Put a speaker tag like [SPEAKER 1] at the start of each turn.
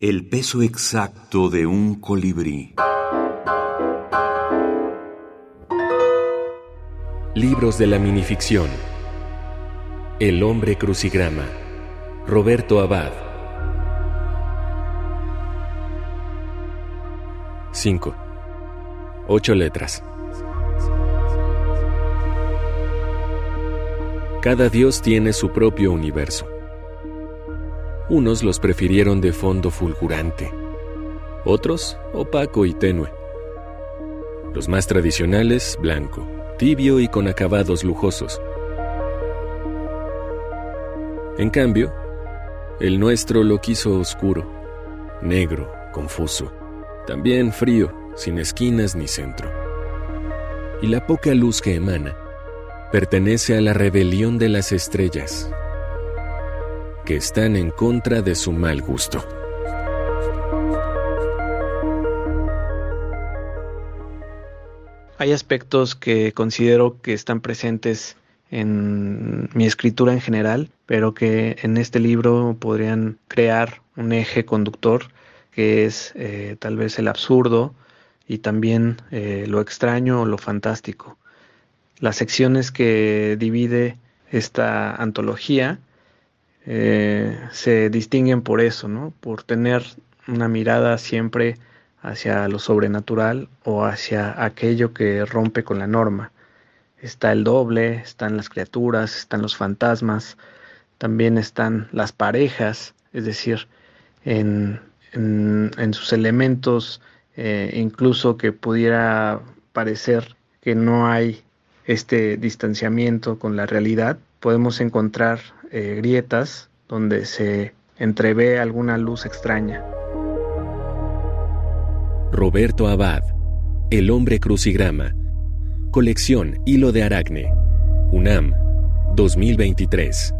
[SPEAKER 1] El peso exacto de un colibrí.
[SPEAKER 2] Libros de la minificción. El hombre crucigrama. Roberto Abad. 5. Ocho letras. Cada dios tiene su propio universo. Unos los prefirieron de fondo fulgurante, otros opaco y tenue. Los más tradicionales, blanco, tibio y con acabados lujosos. En cambio, el nuestro lo quiso oscuro, negro, confuso, también frío, sin esquinas ni centro. Y la poca luz que emana pertenece a la rebelión de las estrellas, que están en contra de su mal gusto.
[SPEAKER 3] Hay aspectos que considero que están presentes en mi escritura en general, pero que en este libro podrían crear un eje conductor que es eh, tal vez el absurdo y también eh, lo extraño o lo fantástico. Las secciones que divide esta antología eh, se distinguen por eso, ¿no? Por tener una mirada siempre hacia lo sobrenatural o hacia aquello que rompe con la norma. Está el doble, están las criaturas, están los fantasmas, también están las parejas, es decir, en, sus elementos, eh, incluso que pudiera parecer que no hay este distanciamiento con la realidad, podemos encontrar eh, grietas donde se entrevé alguna luz extraña.
[SPEAKER 2] Roberto Abad, El hombre crucigrama, colección Hilo de Aracne, UNAM, 2023.